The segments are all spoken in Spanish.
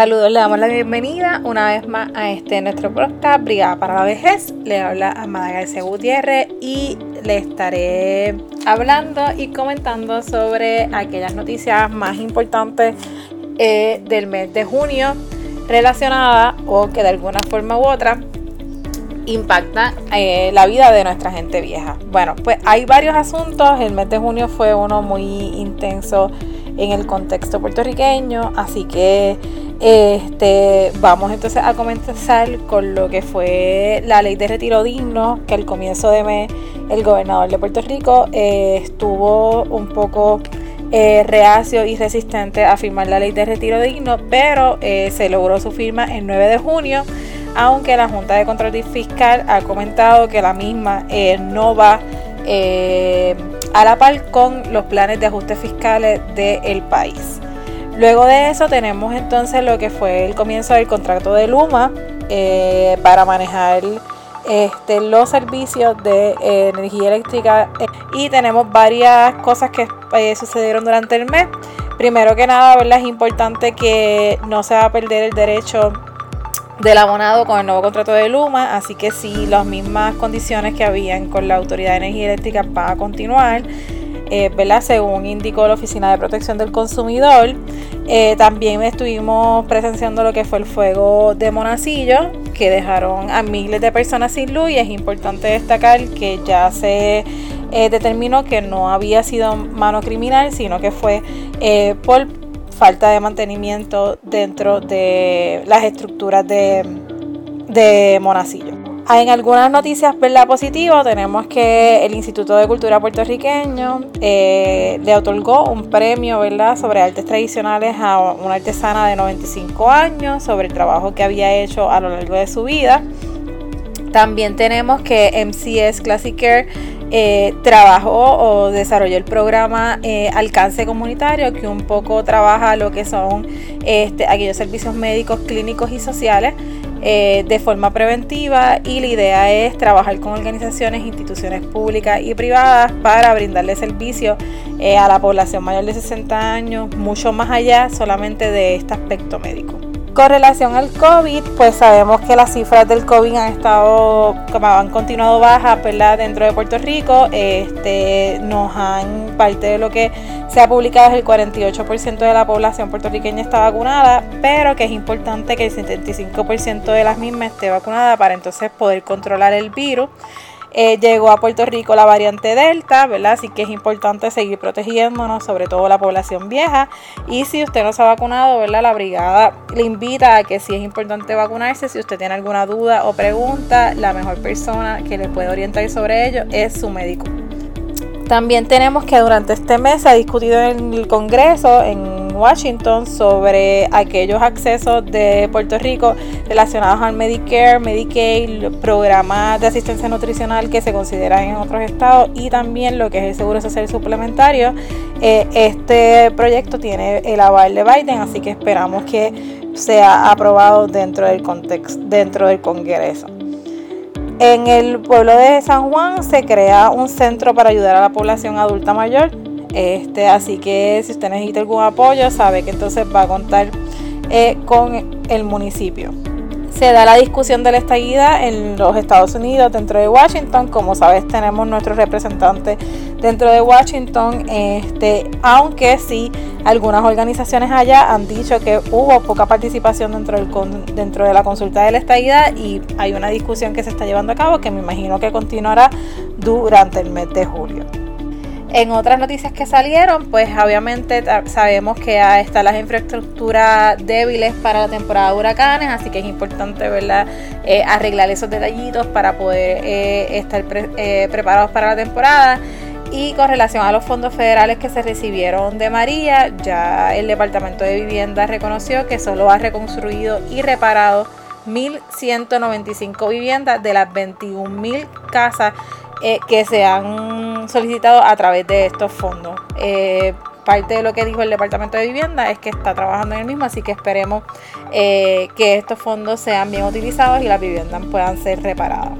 Saludos, le damos la bienvenida una vez más a este nuestro podcast Brigada para la Vejez. Le habla Amada García Gutiérrez y le estaré hablando y comentando sobre aquellas noticias más importantes eh, del mes de junio relacionadas o que de alguna forma u otra impacta eh, la vida de nuestra gente vieja. Bueno, pues hay varios asuntos. El mes de junio fue uno muy intenso en el contexto puertorriqueño, así que este, vamos entonces a comenzar con lo que fue la ley de retiro digno, que al comienzo de mes el gobernador de Puerto Rico eh, estuvo un poco eh, reacio y resistente a firmar la ley de retiro digno, pero eh, se logró su firma el 9 de junio, aunque la Junta de Control Fiscal ha comentado que la misma no va a la par con los planes de ajustes fiscales del país. Luego de eso tenemos entonces lo que fue el comienzo del contrato de Luma eh, para manejar este, los servicios de eh, energía eléctrica y tenemos varias cosas que eh, sucedieron durante el mes. Primero que nada, es importante que no se va a perder el derecho del abonado con el nuevo contrato de Luma, así que si las mismas condiciones que habían con la Autoridad de Energía Eléctrica van a continuar. Eh, según indicó la Oficina de Protección del Consumidor. Eh, también estuvimos presenciando lo que fue el fuego de Monacillo, que dejaron a miles de personas sin luz y es importante destacar que ya se eh, determinó que no había sido mano criminal, sino que fue por falta de mantenimiento dentro de las estructuras de, de Monacillo. En algunas noticias ¿verdad? positivas tenemos que el Instituto de Cultura puertorriqueño eh, le otorgó un premio ¿verdad? sobre artes tradicionales a una artesana de 95 años, sobre el trabajo que había hecho a lo largo de su vida. También tenemos que MCS Classic Care eh, trabajó o desarrolló el programa eh, Alcance Comunitario, que un poco trabaja lo que son este, aquellos servicios médicos, clínicos y sociales eh, de forma preventiva y la idea es trabajar con organizaciones, instituciones públicas y privadas para brindarle servicio eh, a la población mayor de 60 años, mucho más allá solamente de este aspecto médico. Con relación al COVID, pues sabemos que las cifras del COVID han estado, como han continuado bajas, ¿verdad? Dentro de Puerto Rico, este, nos han, parte de lo que se ha publicado es el 48% de la población puertorriqueña está vacunada, pero que es importante que el 75% de las mismas esté vacunada para entonces poder controlar el virus. Eh, llegó a Puerto Rico la variante Delta, ¿verdad? Así que es importante seguir protegiéndonos, sobre todo la población vieja. Y si usted no se ha vacunado, ¿verdad? La brigada le invita a que si es importante vacunarse. Si usted tiene alguna duda o pregunta, la mejor persona que le puede orientar sobre ello es su médico. También tenemos que durante este mes se ha discutido en el Congreso, en Washington sobre aquellos accesos de Puerto Rico relacionados al Medicare, Medicaid, programas de asistencia nutricional que se consideran en otros estados y también lo que es el seguro social suplementario. Eh, este proyecto tiene el aval de Biden, así que esperamos que sea aprobado dentro del contexto, dentro del Congreso. En el pueblo de San Juan se crea un centro para ayudar a la población adulta mayor este, así que si usted necesita algún apoyo, sabe que entonces va a contar eh, con el municipio. Se da la discusión de la estadía en los Estados Unidos, dentro de Washington. Como sabes, tenemos nuestros representantes dentro de Washington. Este, aunque sí, algunas organizaciones allá han dicho que hubo poca participación dentro, de la consulta de la estadía y hay una discusión que se está llevando a cabo que me imagino que continuará durante el mes de julio. En otras noticias que salieron, pues obviamente sabemos que están las infraestructuras débiles para la temporada de huracanes, así que es importante ¿verdad? Eh, arreglar esos detallitos para poder eh, estar eh, preparados para la temporada. Y con relación a los fondos federales que se recibieron de María, ya el Departamento de Vivienda reconoció que solo ha reconstruido y reparado 1.195 viviendas de las 21.000 casas que se han solicitado a través de estos fondos. Eh, parte de lo que dijo el Departamento de Vivienda es que está trabajando en el mismo, así que esperemos eh, que estos fondos sean bien utilizados y las viviendas puedan ser reparadas.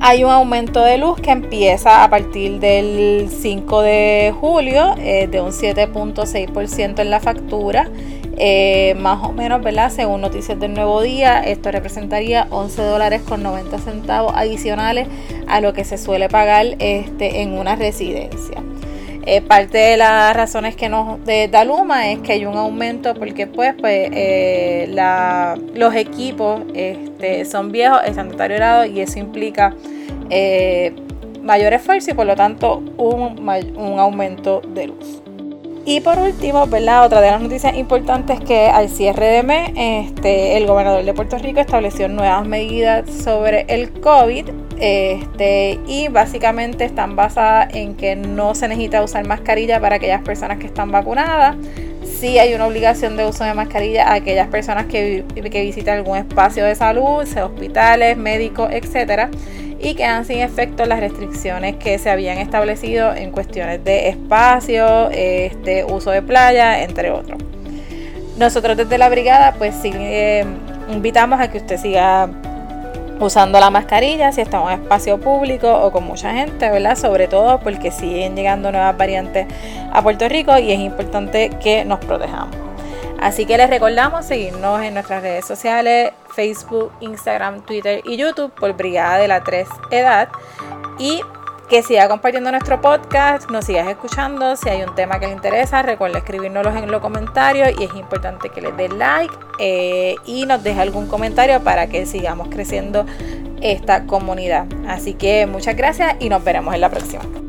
Hay un aumento de luz que empieza a partir del 5 de julio eh, de un 7.6% en la factura. Eh, más o menos, ¿verdad? Según noticias del nuevo día, esto representaría 11 dólares con 90 centavos adicionales a lo que se suele pagar este, en una residencia. Eh, parte de las razones que nos da Luma es que hay un aumento porque pues, pues eh, los equipos este, son viejos, están deteriorados y eso implica mayor esfuerzo y por lo tanto un, un aumento de luz. Y por último, ¿verdad? otra de las noticias importantes es que al cierre de mes, este, el gobernador de Puerto Rico estableció nuevas medidas sobre el COVID este, y básicamente están basadas en que no se necesita usar mascarilla para aquellas personas que están vacunadas. Sí hay una obligación de uso de mascarilla a aquellas personas que, que visitan algún espacio de salud, hospitales, médicos, etcétera y quedan sin efecto las restricciones que se habían establecido en cuestiones de espacio, este, uso de playa, entre otros. Nosotros desde la brigada pues sí eh, invitamos a que usted siga usando la mascarilla si está en espacio público o con mucha gente, ¿verdad? Sobre todo porque siguen llegando nuevas variantes a Puerto Rico y es importante que nos protejamos. Así que les recordamos seguirnos en nuestras redes sociales, Facebook, Instagram, Twitter y YouTube por Brigada de la 3 Edad. Y que siga compartiendo nuestro podcast, nos sigas escuchando. Si hay un tema que le interesa, recuerda escribirnoslo en los comentarios y es importante que le dé like eh, y nos deje algún comentario para que sigamos creciendo esta comunidad. Así que muchas gracias y nos veremos en la próxima.